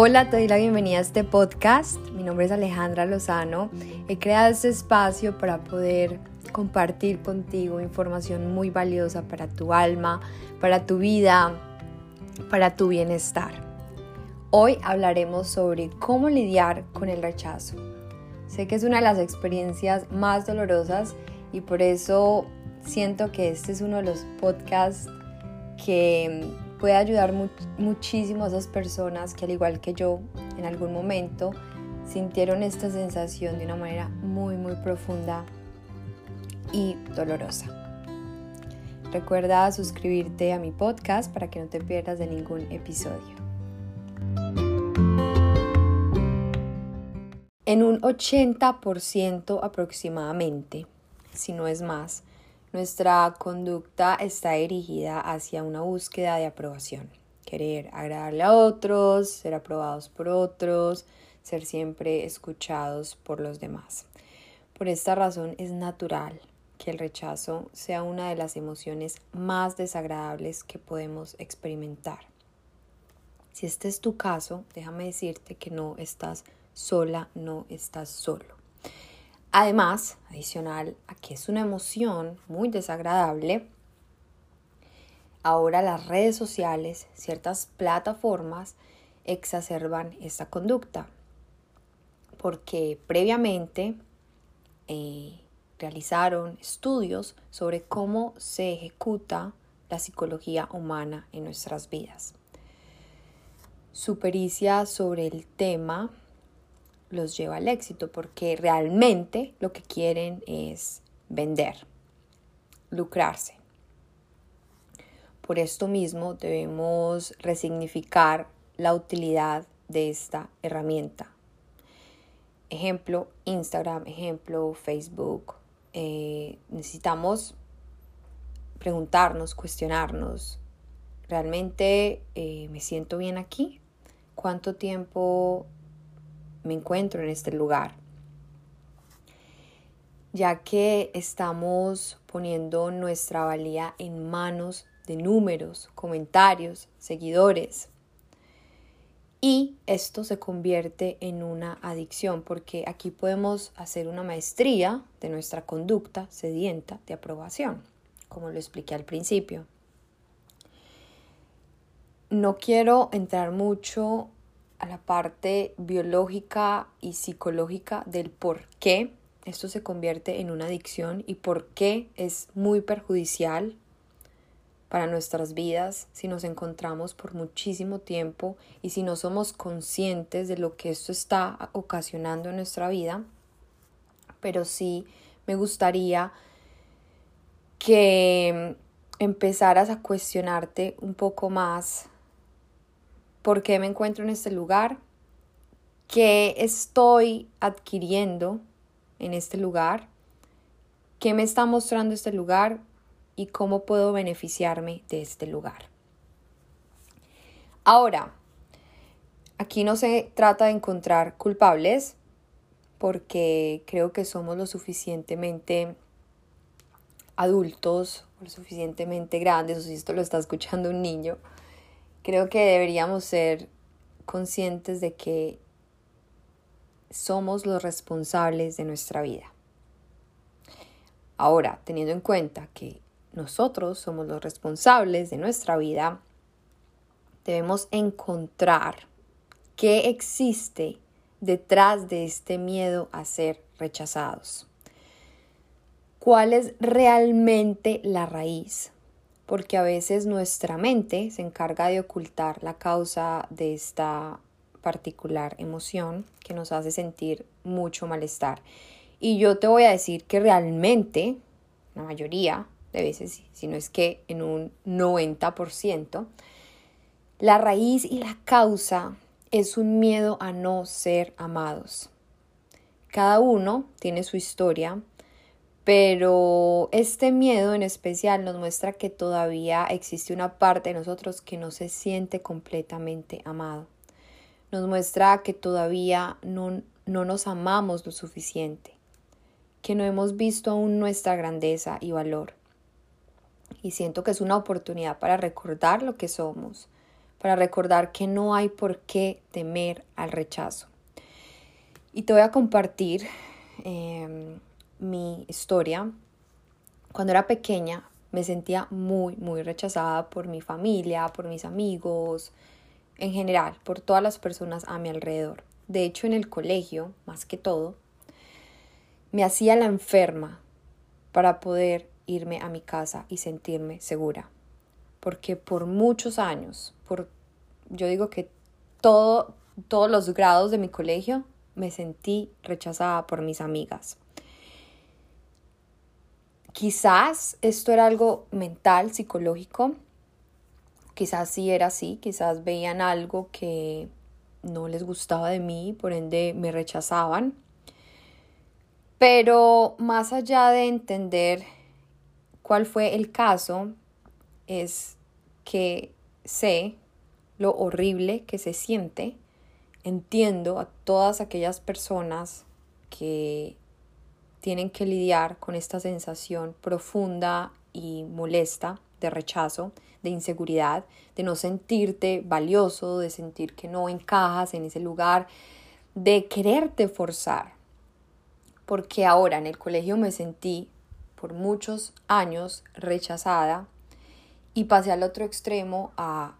Hola, te doy la bienvenida a este podcast. Mi nombre es Alejandra Lozano. He creado este espacio para poder compartir contigo información muy valiosa para tu alma, para tu vida, para tu bienestar. Hoy hablaremos sobre cómo lidiar con el rechazo. Sé que es una de las experiencias más dolorosas y por eso siento que este es uno de los podcasts que puede ayudar muchísimo a esas personas que al igual que yo en algún momento sintieron esta sensación de una manera muy muy profunda y dolorosa. Recuerda suscribirte a mi podcast para que no te pierdas de ningún episodio. En un 80% aproximadamente, si no es más, nuestra conducta está dirigida hacia una búsqueda de aprobación, querer agradarle a otros, ser aprobados por otros, ser siempre escuchados por los demás. Por esta razón es natural que el rechazo sea una de las emociones más desagradables que podemos experimentar. Si este es tu caso, déjame decirte que no estás sola, no estás solo. Además, adicional a que es una emoción muy desagradable, ahora las redes sociales, ciertas plataformas exacerban esta conducta, porque previamente eh, realizaron estudios sobre cómo se ejecuta la psicología humana en nuestras vidas. Su pericia sobre el tema los lleva al éxito porque realmente lo que quieren es vender, lucrarse. Por esto mismo debemos resignificar la utilidad de esta herramienta. Ejemplo, Instagram, ejemplo, Facebook. Eh, necesitamos preguntarnos, cuestionarnos, ¿realmente eh, me siento bien aquí? ¿Cuánto tiempo me encuentro en este lugar, ya que estamos poniendo nuestra valía en manos de números, comentarios, seguidores. Y esto se convierte en una adicción porque aquí podemos hacer una maestría de nuestra conducta sedienta de aprobación, como lo expliqué al principio. No quiero entrar mucho a la parte biológica y psicológica del por qué esto se convierte en una adicción y por qué es muy perjudicial para nuestras vidas si nos encontramos por muchísimo tiempo y si no somos conscientes de lo que esto está ocasionando en nuestra vida. Pero sí me gustaría que empezaras a cuestionarte un poco más por qué me encuentro en este lugar, qué estoy adquiriendo en este lugar, qué me está mostrando este lugar y cómo puedo beneficiarme de este lugar. Ahora, aquí no se trata de encontrar culpables porque creo que somos lo suficientemente adultos, lo suficientemente grandes, o si esto lo está escuchando un niño, Creo que deberíamos ser conscientes de que somos los responsables de nuestra vida. Ahora, teniendo en cuenta que nosotros somos los responsables de nuestra vida, debemos encontrar qué existe detrás de este miedo a ser rechazados. ¿Cuál es realmente la raíz? Porque a veces nuestra mente se encarga de ocultar la causa de esta particular emoción que nos hace sentir mucho malestar. Y yo te voy a decir que realmente, la mayoría de veces, si no es que en un 90%, la raíz y la causa es un miedo a no ser amados. Cada uno tiene su historia, pero este miedo en especial nos muestra que todavía existe una parte de nosotros que no se siente completamente amado. Nos muestra que todavía no, no nos amamos lo suficiente, que no hemos visto aún nuestra grandeza y valor. Y siento que es una oportunidad para recordar lo que somos, para recordar que no hay por qué temer al rechazo. Y te voy a compartir em, mi historia. Cuando era pequeña me sentía muy, muy rechazada por mi familia, por mis amigos, en general, por todas las personas a mi alrededor. De hecho, en el colegio, más que todo, me hacía la enferma para poder irme a mi casa y sentirme segura. Porque por muchos años, por yo digo que todo, todos los grados de mi colegio, me sentí rechazada por mis amigas. Quizás esto era algo mental, psicológico, quizás sí era así, quizás veían algo que no les gustaba de mí, por ende me rechazaban. Pero más allá de entender cuál fue el caso, es que sé lo horrible que se siente. Entiendo a todas aquellas personas que tienen que lidiar con esta sensación profunda y molesta de rechazo, de inseguridad, de no sentirte valioso, de sentir que no encajas en ese lugar, de quererte forzar. Porque ahora en el colegio me sentí por muchos años rechazada y pasé al otro extremo a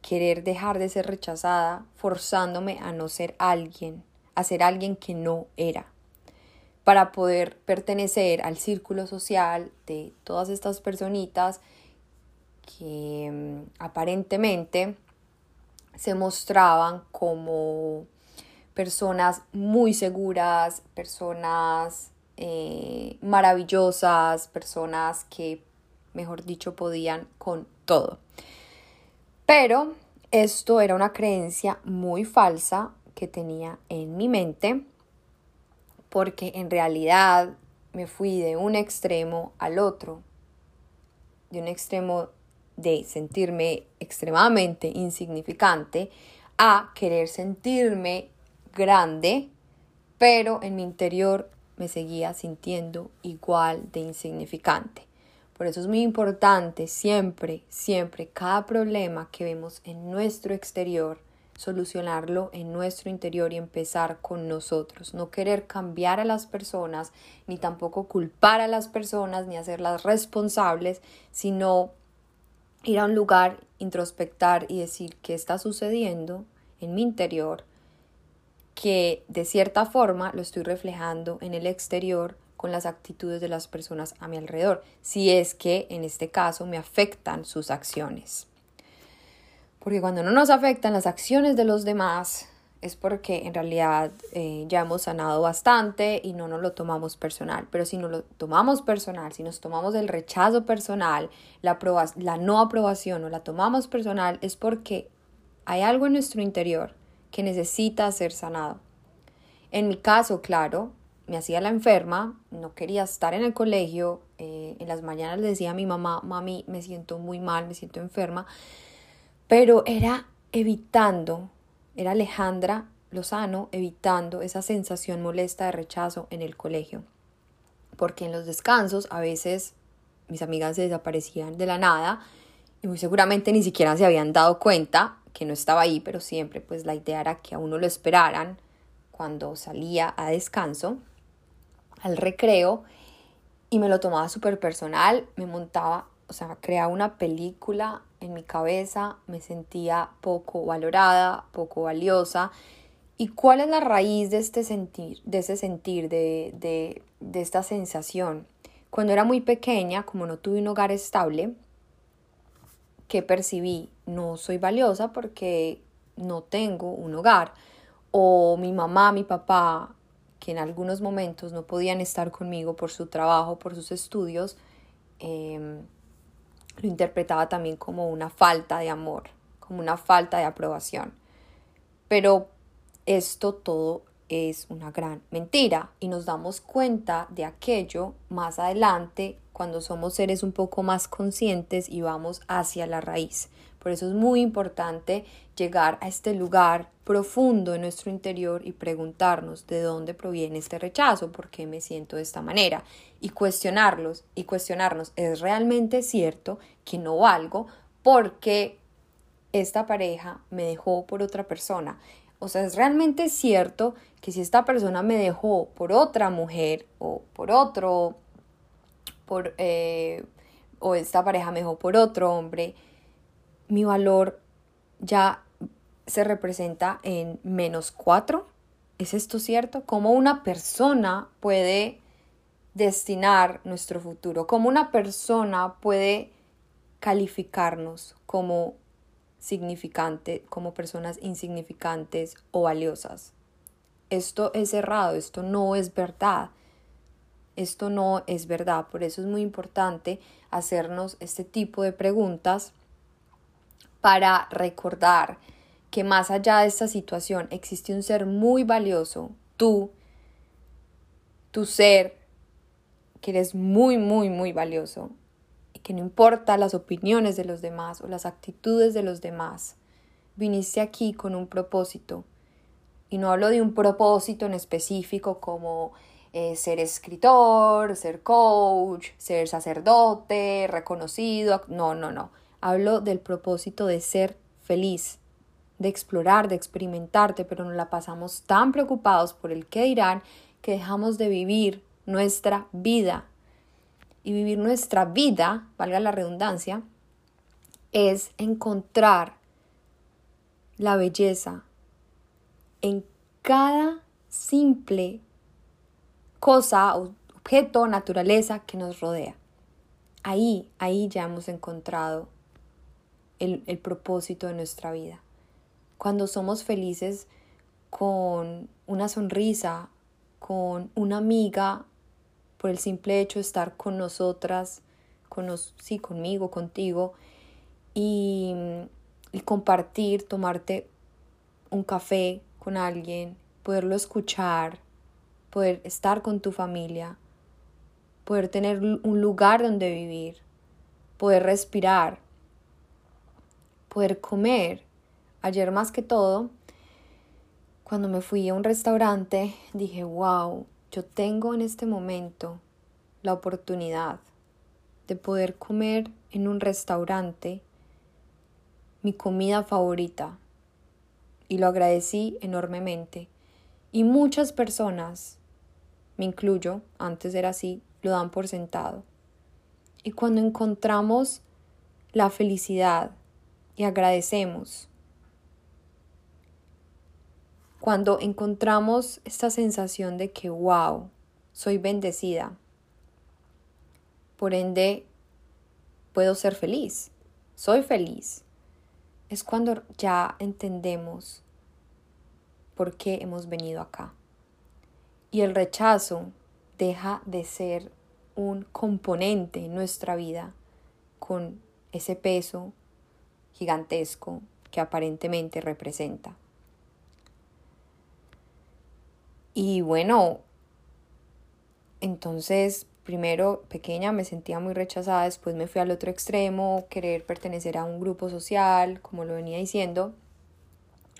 querer dejar de ser rechazada, forzándome a no ser alguien, a ser alguien que no era, para poder pertenecer al círculo social de todas estas personitas que mm, aparentemente se mostraban como personas muy seguras, personas eh, maravillosas, personas que, mejor dicho, podían con todo. Pero esto era una creencia muy falsa que tenía en mi mente porque en realidad me fui de un extremo al otro, de un extremo de sentirme extremadamente insignificante a querer sentirme grande, pero en mi interior me seguía sintiendo igual de insignificante. Por eso es muy importante siempre, siempre, cada problema que vemos en nuestro exterior, solucionarlo en nuestro interior y empezar con nosotros. No querer cambiar a las personas, ni tampoco culpar a las personas, ni hacerlas responsables, sino ir a un lugar, introspectar y decir qué está sucediendo en mi interior, que de cierta forma lo estoy reflejando en el exterior con las actitudes de las personas a mi alrededor, si es que en este caso me afectan sus acciones. Porque cuando no nos afectan las acciones de los demás, es porque en realidad eh, ya hemos sanado bastante y no nos lo tomamos personal. Pero si nos lo tomamos personal, si nos tomamos el rechazo personal, la, la no aprobación o la tomamos personal, es porque hay algo en nuestro interior que necesita ser sanado. En mi caso, claro, me hacía la enferma, no quería estar en el colegio, eh, en las mañanas le decía a mi mamá, mami, me siento muy mal, me siento enferma, pero era evitando, era Alejandra Lozano evitando esa sensación molesta de rechazo en el colegio, porque en los descansos a veces mis amigas se desaparecían de la nada y muy seguramente ni siquiera se habían dado cuenta que no estaba ahí, pero siempre pues la idea era que a uno lo esperaran cuando salía a descanso al recreo y me lo tomaba súper personal, me montaba, o sea, creaba una película en mi cabeza, me sentía poco valorada, poco valiosa. ¿Y cuál es la raíz de este sentir, de ese sentir, de, de, esta sensación? Cuando era muy pequeña, como no tuve un hogar estable, que percibí? No soy valiosa porque no tengo un hogar. O mi mamá, mi papá que en algunos momentos no podían estar conmigo por su trabajo, por sus estudios, em, lo interpretaba también como una falta de amor, como una falta de aprobación. Pero esto todo es una gran mentira y nos damos cuenta de aquello más adelante cuando somos seres un poco más conscientes y vamos hacia la raíz. Por eso es muy importante llegar a este lugar profundo en nuestro interior y preguntarnos de dónde proviene este rechazo, por qué me siento de esta manera y cuestionarlos y cuestionarnos, ¿es realmente cierto que no valgo? Porque esta pareja me dejó por otra persona. O sea, es realmente cierto que si esta persona me dejó por otra mujer o por otro, por, eh, o esta pareja me dejó por otro hombre, mi valor ya se representa en menos cuatro. ¿Es esto cierto? ¿Cómo una persona puede destinar nuestro futuro? ¿Cómo una persona puede calificarnos como significante, como personas insignificantes o valiosas? Esto es errado, esto no es verdad. Esto no es verdad, por eso es muy importante hacernos este tipo de preguntas para recordar que más allá de esta situación existe un ser muy valioso, tú, tu ser, que eres muy, muy, muy valioso y que no importa las opiniones de los demás o las actitudes de los demás, viniste aquí con un propósito. Y no hablo de un propósito en específico como eh, ser escritor, ser coach, ser sacerdote, reconocido. No, no, no. Hablo del propósito de ser feliz, de explorar, de experimentarte, pero nos la pasamos tan preocupados por el qué dirán que dejamos de vivir nuestra vida. Y vivir nuestra vida, valga la redundancia, es encontrar la belleza en cada simple cosa, objeto, naturaleza que nos rodea. Ahí, ahí ya hemos encontrado el, el propósito de nuestra vida. Cuando somos felices con una sonrisa, con una amiga, por el simple hecho de estar con nosotras, con sí, conmigo, contigo, y, y compartir, tomarte un café con alguien, poderlo escuchar, poder estar con tu familia, poder tener un lugar donde vivir, poder respirar, poder comer. Ayer más que todo, cuando me fui a un restaurante, dije, wow, yo tengo en este momento la oportunidad de poder comer en un restaurante mi comida favorita. Y lo agradecí enormemente. Y muchas personas me incluyo, antes era así, lo dan por sentado. Y cuando encontramos la felicidad y agradecemos, cuando encontramos esta sensación de que, wow, soy bendecida, por ende, puedo ser feliz, soy feliz, es cuando ya entendemos por qué hemos venido acá. Y el rechazo deja de ser un componente en nuestra vida con ese peso gigantesco que aparentemente representa. Y bueno, entonces primero pequeña me sentía muy rechazada, después me fui al otro extremo, querer pertenecer a un grupo social, como lo venía diciendo,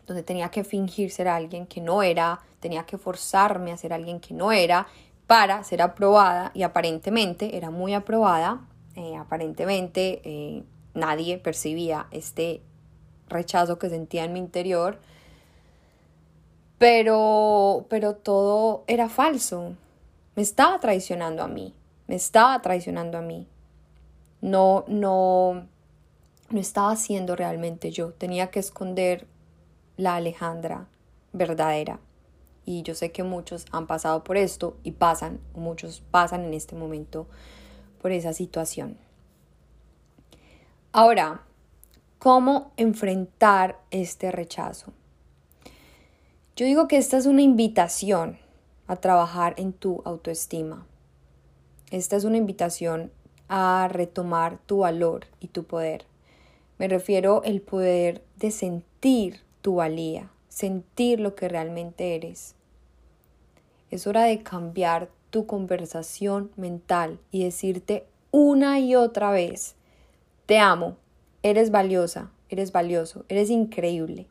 donde tenía que fingir ser alguien que no era, tenía que forzarme a ser alguien que no era para ser aprobada y aparentemente era muy aprobada, eh, aparentemente eh, nadie percibía este rechazo que sentía en mi interior, pero, pero todo era falso, me estaba traicionando a mí, me estaba traicionando a mí, no, no, no estaba siendo realmente yo, tenía que esconder la Alejandra verdadera. Y yo sé que muchos han pasado por esto y pasan, muchos pasan en este momento por esa situación. Ahora, ¿cómo enfrentar este rechazo? Yo digo que esta es una invitación a trabajar en tu autoestima. Esta es una invitación a retomar tu valor y tu poder. Me refiero al poder de sentir tu valía, sentir lo que realmente eres. Es hora de cambiar tu conversación mental y decirte una y otra vez, te amo, eres valiosa, eres valioso, eres increíble.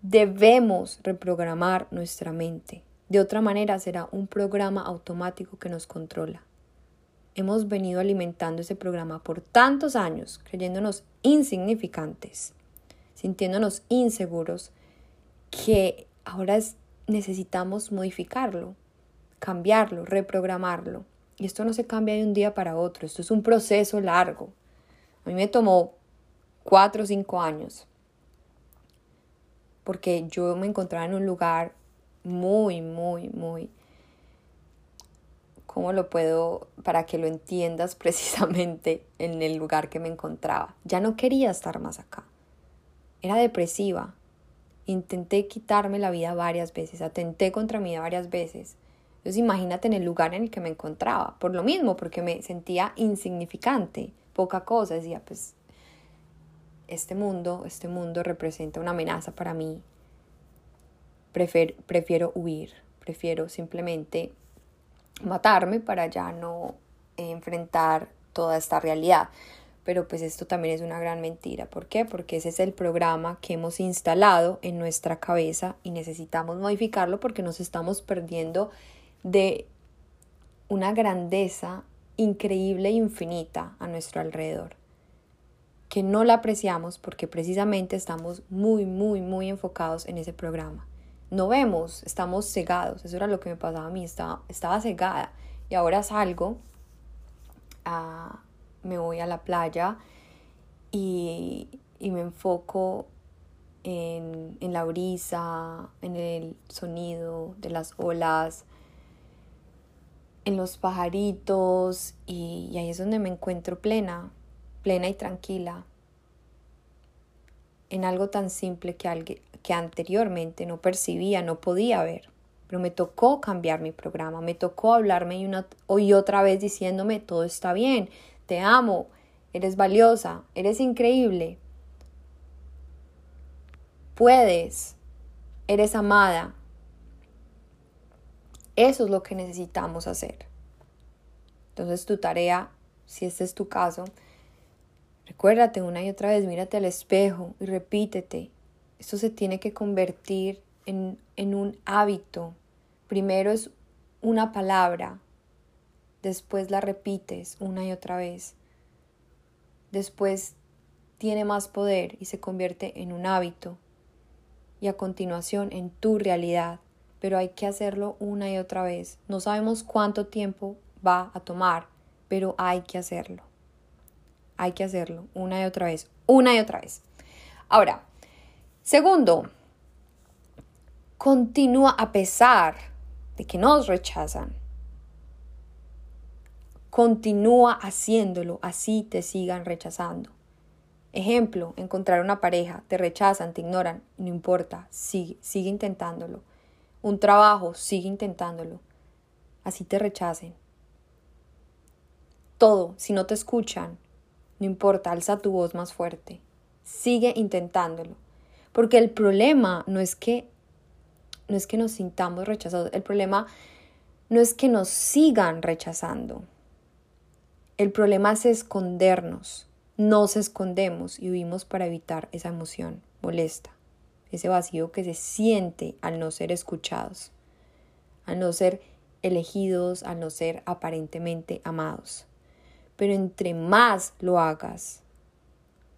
Debemos reprogramar nuestra mente. De otra manera será un programa automático que nos controla. hemos venido alimentando ese programa por tantos años, creyéndonos insignificantes, sintiéndonos inseguros, que ahora necesitamos modificarlo, cambiarlo, reprogramarlo. Y esto no se cambia de un día para otro, esto es un proceso largo. A mí me tomó cuatro o cinco años, porque yo me encontraba en un lugar muy, muy, muy ¿Cómo lo puedo, para que lo entiendas precisamente en el lugar que me encontraba? Ya no quería estar más acá. Era depresiva. Intenté quitarme la vida varias veces, atenté contra mí varias veces. Entonces imagínate en el lugar en el que me encontraba. Por lo mismo, porque me sentía insignificante, poca cosa. Decía, pues, este mundo, este mundo representa una amenaza para mí. prefiero huir, prefiero simplemente matarme para ya no enfrentar toda esta realidad. Pero pues esto también es una gran mentira. ¿Por qué? Porque ese es el programa que hemos instalado en nuestra cabeza y necesitamos modificarlo porque nos estamos perdiendo de una grandeza increíble e infinita a nuestro alrededor. Que no la apreciamos porque precisamente estamos muy, muy, muy enfocados en ese programa no vemos, estamos cegados. Eso era lo que me pasaba a mí, estaba, estaba cegada. Y ahora salgo, a, me voy a la playa y, y me enfoco en, en, la brisa, en el sonido de las olas, en los pajaritos y, ahí es donde me encuentro plena, plena y tranquila en algo tan simple que, que anteriormente no percibía, no podía ver. Pero me tocó cambiar mi programa, me tocó hablarme y, una, otra vez diciéndome, todo está bien, te amo, eres valiosa, eres increíble, puedes, eres amada. Eso es lo que necesitamos hacer. Entonces tu tarea, si este es tu caso, recuérdate una y otra vez, mírate al espejo y repítete, esto se tiene que convertir en, en un hábito. Primero es una palabra, después la repites una y otra vez. Después tiene más poder y se convierte en un hábito y a continuación en tu realidad. Pero hay que hacerlo una y otra vez. No sabemos cuánto tiempo va a tomar, pero hay que hacerlo. Hay que hacerlo una y otra vez, una y otra vez. Ahora, Segundo, continúa a pesar de que nos rechazan. Continúa haciéndolo, así te sigan rechazando. Ejemplo, encontrar una pareja, te rechazan, te ignoran, no importa, sigue, sigue intentándolo. Un trabajo, sigue intentándolo. Así te rechacen. Todo, si no te escuchan, no importa, alza tu voz más fuerte. Sigue intentándolo. Porque el problema no es que no es que nos sintamos rechazados, el problema no es que nos sigan rechazando. El problema es escondernos. Nos escondemos y huimos para evitar esa emoción molesta, ese vacío que se siente al no ser escuchados, al no ser elegidos, al no ser aparentemente amados. Pero entre más lo hagas,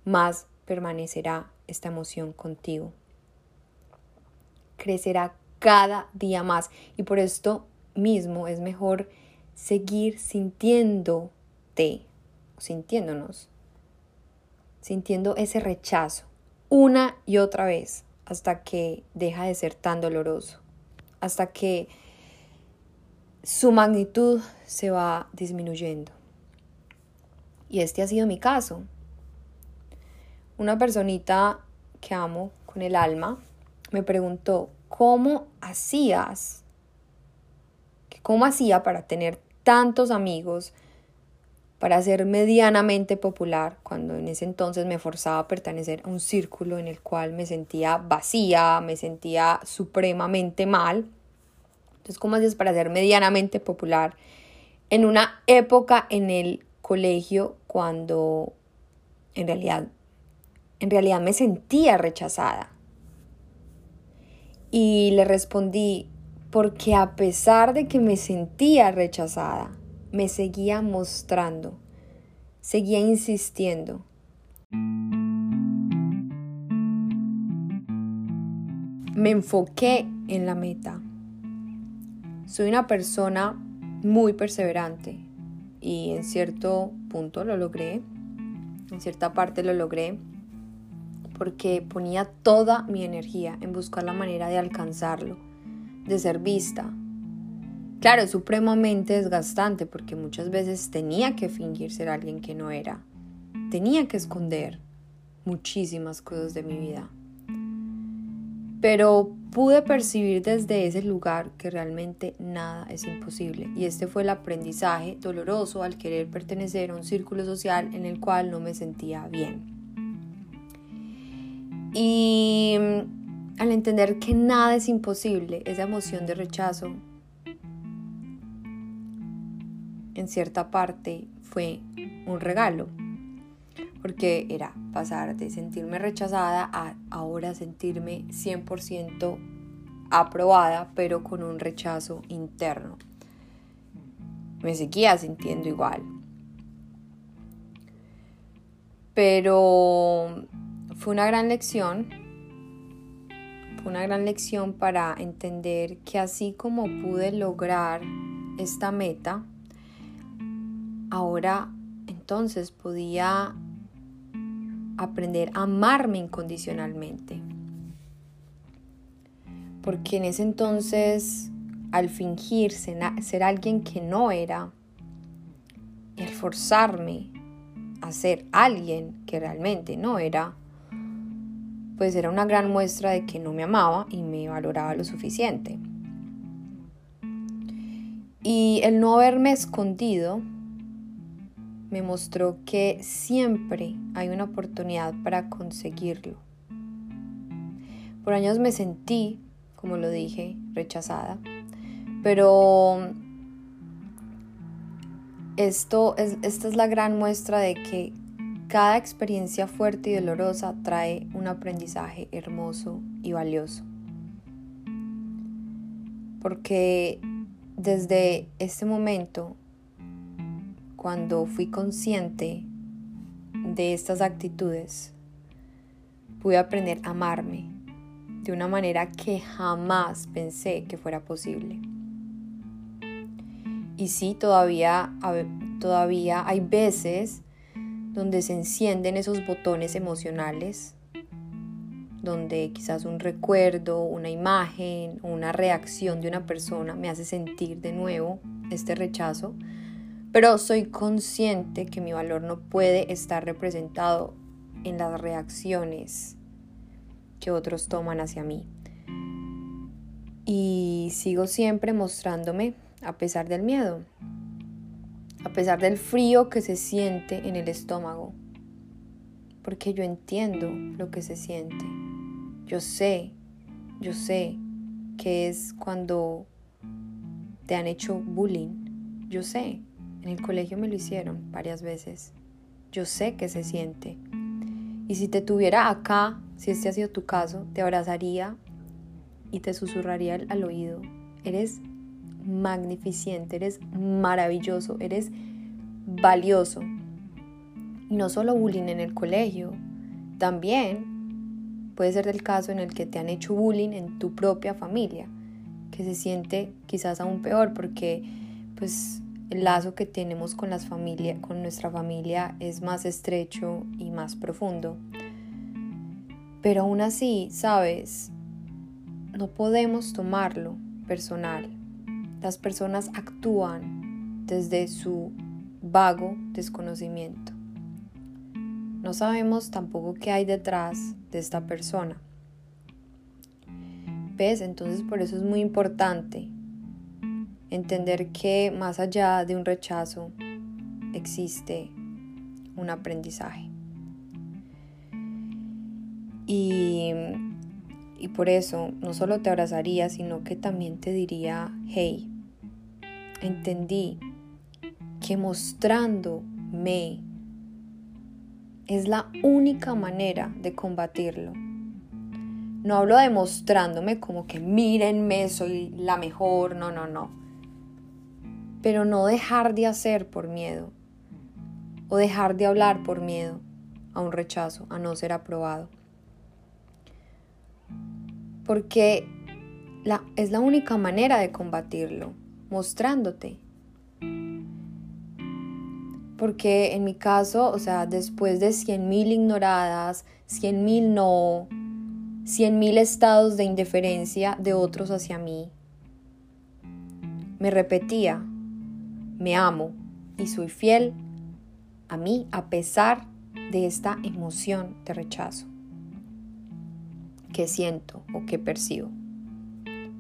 más permanecerá esta emoción contigo. Crecerá cada día más y por esto mismo es mejor seguir sintiéndote, sintiéndonos, sintiendo ese rechazo una y otra vez hasta que deja de ser tan doloroso, hasta que su magnitud se va disminuyendo. Y este ha sido mi caso. Una personita que amo con el alma me preguntó, ¿cómo hacías? ¿Cómo hacía para tener tantos amigos, para ser medianamente popular, cuando en ese entonces me forzaba a pertenecer a un círculo en el cual me sentía vacía, me sentía supremamente mal? Entonces, ¿cómo hacías para ser medianamente popular en una época en el colegio cuando en realidad en realidad me sentía rechazada. Y le respondí, porque a pesar de que me sentía rechazada, me seguía mostrando, seguía insistiendo. Me enfoqué en la meta. Soy una persona muy perseverante y en cierto punto lo logré, en cierta parte lo logré porque ponía toda mi energía en buscar la manera de alcanzarlo, de ser vista. Claro, es supremamente desgastante porque muchas veces tenía que fingir ser alguien que no era. Tenía que esconder muchísimas cosas de mi vida. Pero pude percibir desde ese lugar que realmente nada es imposible. Y este fue el aprendizaje doloroso al querer pertenecer a un círculo social en el cual no me sentía bien. Y mm, al entender que nada es imposible, esa emoción de rechazo en cierta parte fue un regalo, porque era pasar de sentirme rechazada a ahora sentirme 100% aprobada, pero con un rechazo interno. Me seguía sintiendo igual. Pero fue una gran lección, fue una gran lección para entender que así como pude lograr esta meta, ahora entonces podía aprender a amarme incondicionalmente. Porque en ese entonces, al fingir ser alguien que no era, al forzarme a ser alguien que realmente no era, pues era una gran muestra de que no me amaba y me valoraba lo suficiente. Y el no haberme escondido me mostró que siempre hay una oportunidad para conseguirlo. Por años me sentí, como lo dije, rechazada, pero esto es, esta es la gran muestra de que cada experiencia fuerte y dolorosa trae un aprendizaje hermoso y valioso. Porque desde este momento, cuando fui consciente de estas actitudes, pude aprender a amarme de una manera que jamás pensé que fuera posible. Y sí, todavía, todavía hay veces donde se encienden esos botones emocionales, donde quizás un recuerdo, una imagen, una reacción de una persona me hace sentir de nuevo este rechazo, pero soy consciente que mi valor no puede estar representado en las reacciones que otros toman hacia mí. Y sigo siempre mostrándome a pesar del miedo a pesar del frío que se siente en el estómago, porque yo entiendo lo que se siente. Yo sé, yo sé que es cuando te han hecho bullying. Yo sé, en el colegio me lo hicieron varias veces. Yo sé que se siente. Y si te tuviera acá, si este ha sido tu caso, te abrazaría y te susurraría al oído. Eres magnificente, eres maravilloso, eres valioso. Y no solo bullying en el colegio, también puede ser el caso en el que te han hecho bullying en tu propia familia, que se siente quizás aún peor porque pues el lazo que tenemos con las familias, con nuestra familia es más estrecho y más profundo. Pero aún así, sabes, no podemos tomarlo personal las personas actúan desde su vago desconocimiento. No sabemos tampoco qué hay detrás de esta persona. ¿Ves? Entonces por eso es muy importante entender que más allá de un rechazo existe un aprendizaje. Y y por eso no solo te abrazaría, sino que también te diría, hey, entendí que mostrándome es la única manera de combatirlo. No hablo de mostrándome como que mírenme, soy la mejor, no, no, no. Pero no dejar de hacer por miedo o dejar de hablar por miedo a un rechazo, a no ser aprobado. Porque la, es la única manera de combatirlo, mostrándote. Porque en mi caso, o sea, después de 100.000 ignoradas, 100.000 no, 100.000 estados de indiferencia de otros hacia mí, me repetía, me amo y soy fiel a mí a pesar de esta emoción de rechazo que siento o que percibo.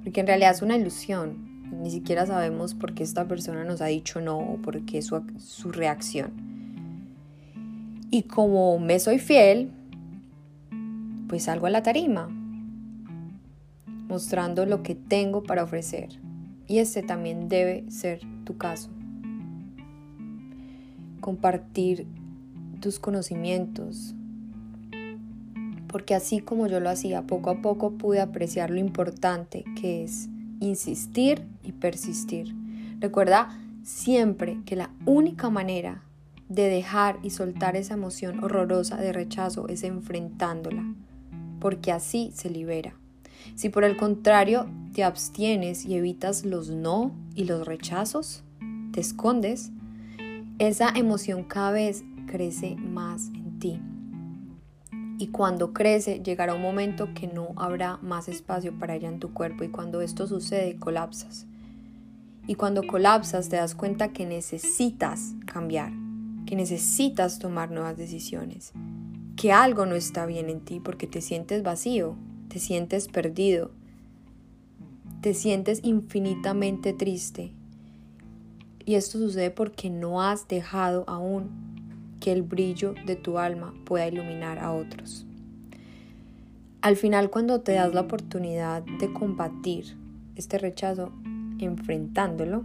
Porque en realidad es una ilusión. Ni siquiera sabemos por qué esta persona nos ha dicho no o por qué su, su reacción. Y como me soy fiel, pues salgo a la tarima, mostrando lo que tengo para ofrecer. Y este también debe ser tu caso. Compartir tus conocimientos, porque así como yo lo hacía, poco a poco pude apreciar lo importante que es insistir y persistir. Recuerda siempre que la única manera de dejar y soltar esa emoción horrorosa de rechazo es enfrentándola, porque así se libera. Si por el contrario te abstienes y evitas los no y los rechazos, te escondes, esa emoción cada vez crece más en ti y cuando crece llegará un momento que no habrá más espacio para ella en tu cuerpo y cuando esto sucede colapsas. Y cuando colapsas te das cuenta que necesitas cambiar, que necesitas tomar nuevas decisiones, que algo no está bien en ti porque te sientes vacío, te sientes perdido, te sientes infinitamente triste. Y esto sucede porque no has dejado aún que el brillo de tu alma pueda iluminar a otros. Al final, cuando te das la oportunidad de combatir este rechazo, enfrentándolo,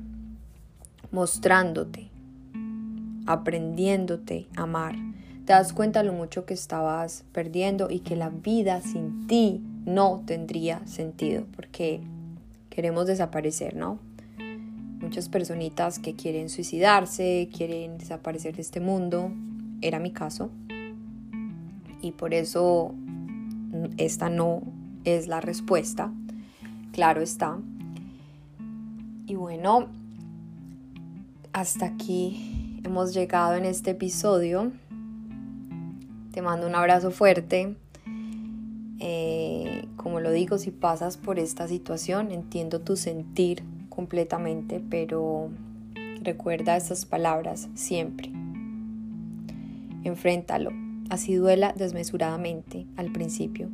mostrándote, aprendiéndote a amar, te das cuenta lo mucho que estabas perdiendo y que la vida sin ti no tendría sentido, porque queremos desaparecer, ¿no? Muchas personitas que quieren suicidarse, quieren desaparecer de este mundo. Era mi caso. Y por eso esta no es la respuesta. Claro está. Y bueno, hasta aquí hemos llegado en este episodio. Te mando un abrazo fuerte. Eh, como lo digo, si pasas por esta situación, entiendo tu sentir completamente, pero recuerda estas palabras siempre. Enfréntalo, así duela desmesuradamente al principio.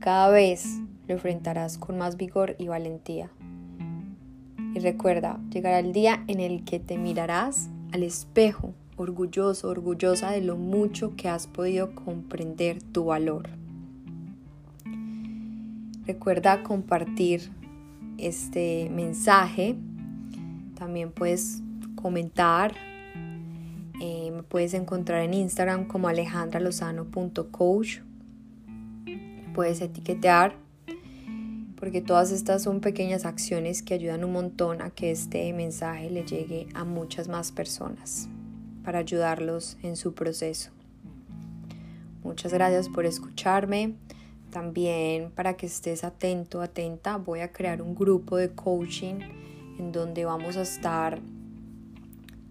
Cada vez lo enfrentarás con más vigor y valentía. Y recuerda, llegará el día en el que te mirarás al espejo, orgulloso, orgullosa de lo mucho que has podido comprender tu valor. Recuerda compartir este mensaje. También puedes comentar. Eh, me puedes encontrar en Instagram como alejandralozano.coach. Puedes etiquetar porque todas estas son pequeñas acciones que ayudan un montón a que este mensaje le llegue a muchas más personas para ayudarlos en su proceso. Muchas gracias por escucharme. También para que estés atento, atenta, voy a crear un grupo de coaching en donde vamos a estar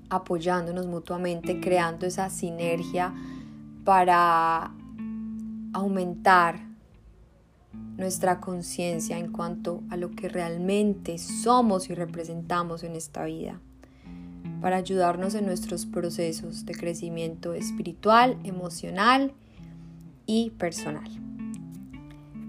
apoyándonos mutuamente, creando esa sinergia para aumentar nuestra conciencia en cuanto a lo que realmente somos y representamos en esta vida, para ayudarnos en nuestros procesos de crecimiento espiritual, emocional y personal.